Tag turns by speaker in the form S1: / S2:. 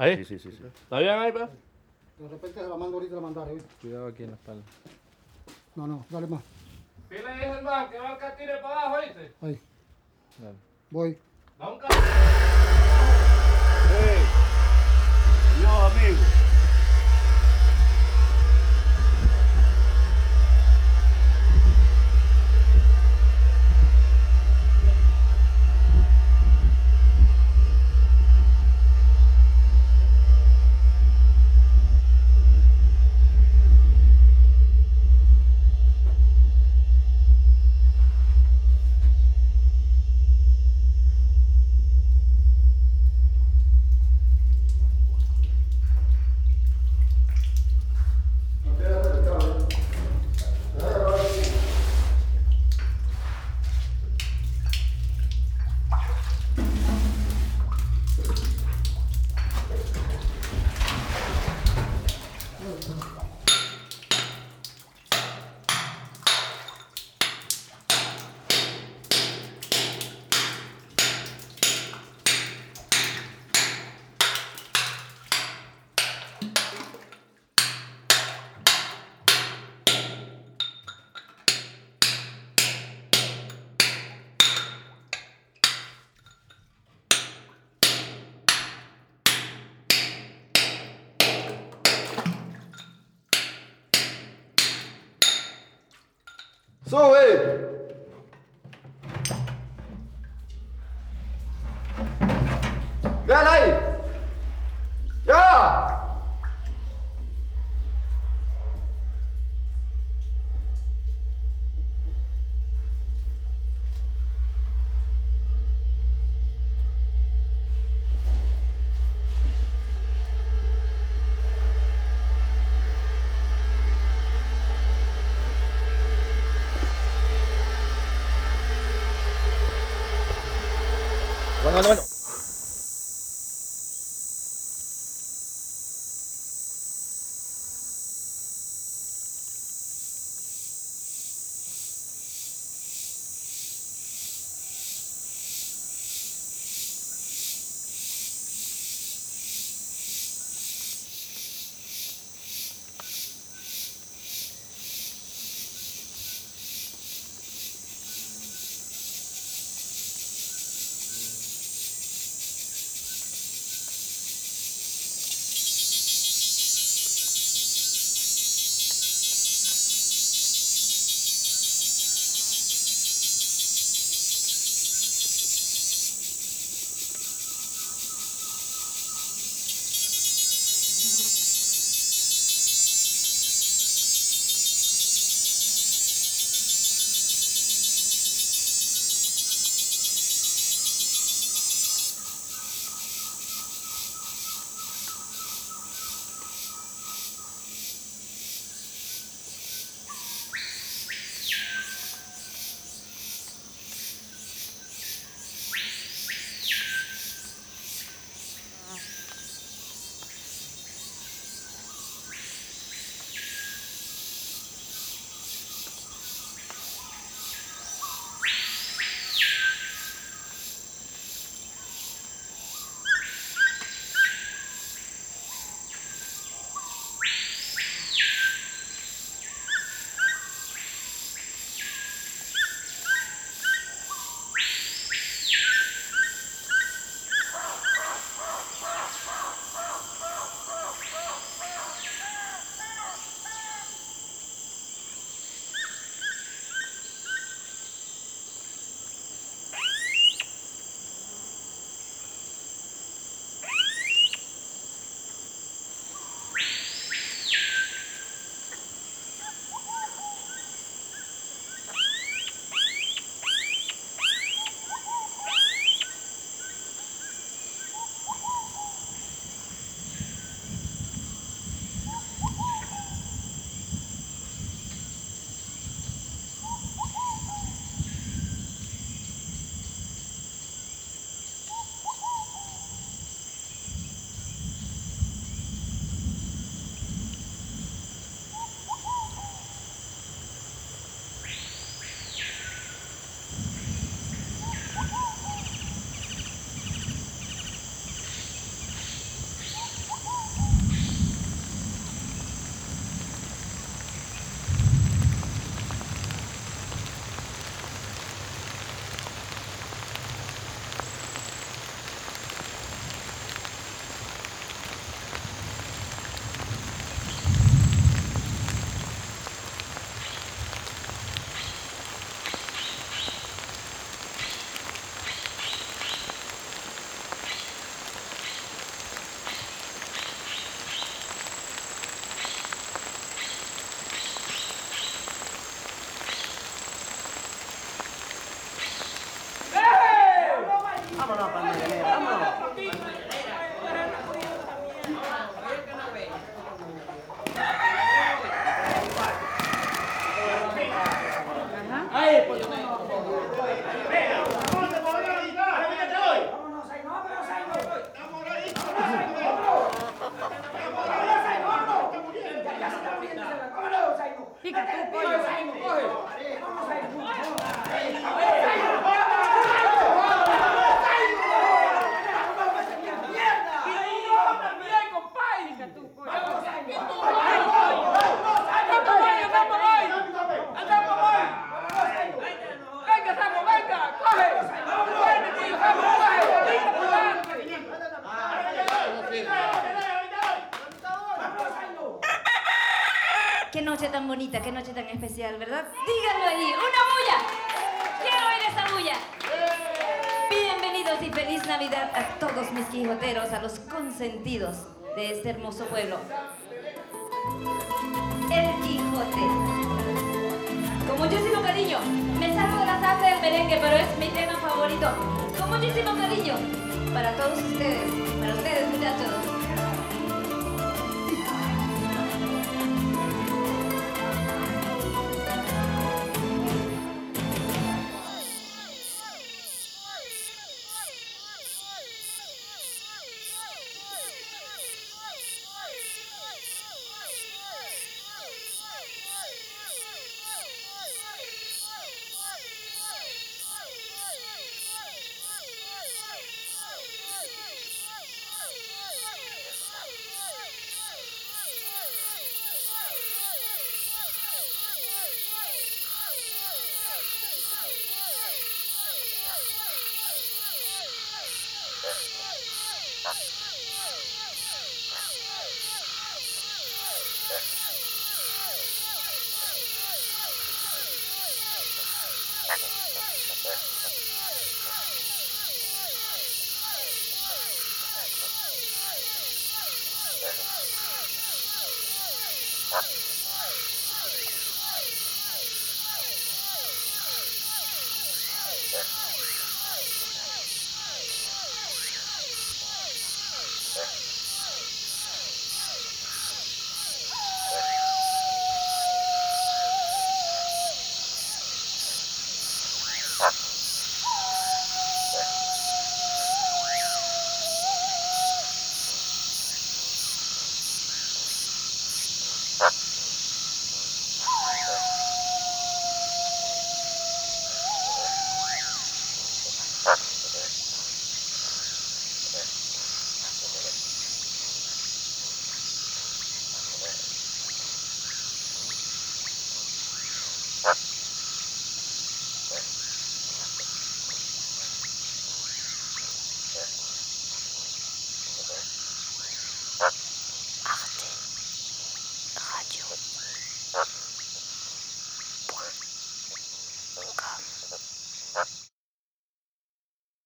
S1: Ahí.
S2: Sí, sí, sí. sí.
S1: ¿Está bien ahí, pa?
S3: De repente se la mando ahorita la mandaré. ¿oíste?
S4: Cuidado aquí en la espalda.
S3: No, no, dale más.
S1: Pile ahí, hermano, que va a tire para abajo, ¿viste?
S3: Ahí,
S4: Dale.
S3: voy.
S1: Da un
S4: 诸位原
S5: 来待て待て noche tan especial, ¿verdad? Díganlo ahí, una bulla. Quiero oír esa bulla. Bienvenidos y feliz Navidad a todos mis quijoteros, a los consentidos de este hermoso pueblo. El Quijote. Con muchísimo cariño, me salgo de la sangre del merengue, pero es mi tema favorito. Con muchísimo cariño, para todos ustedes.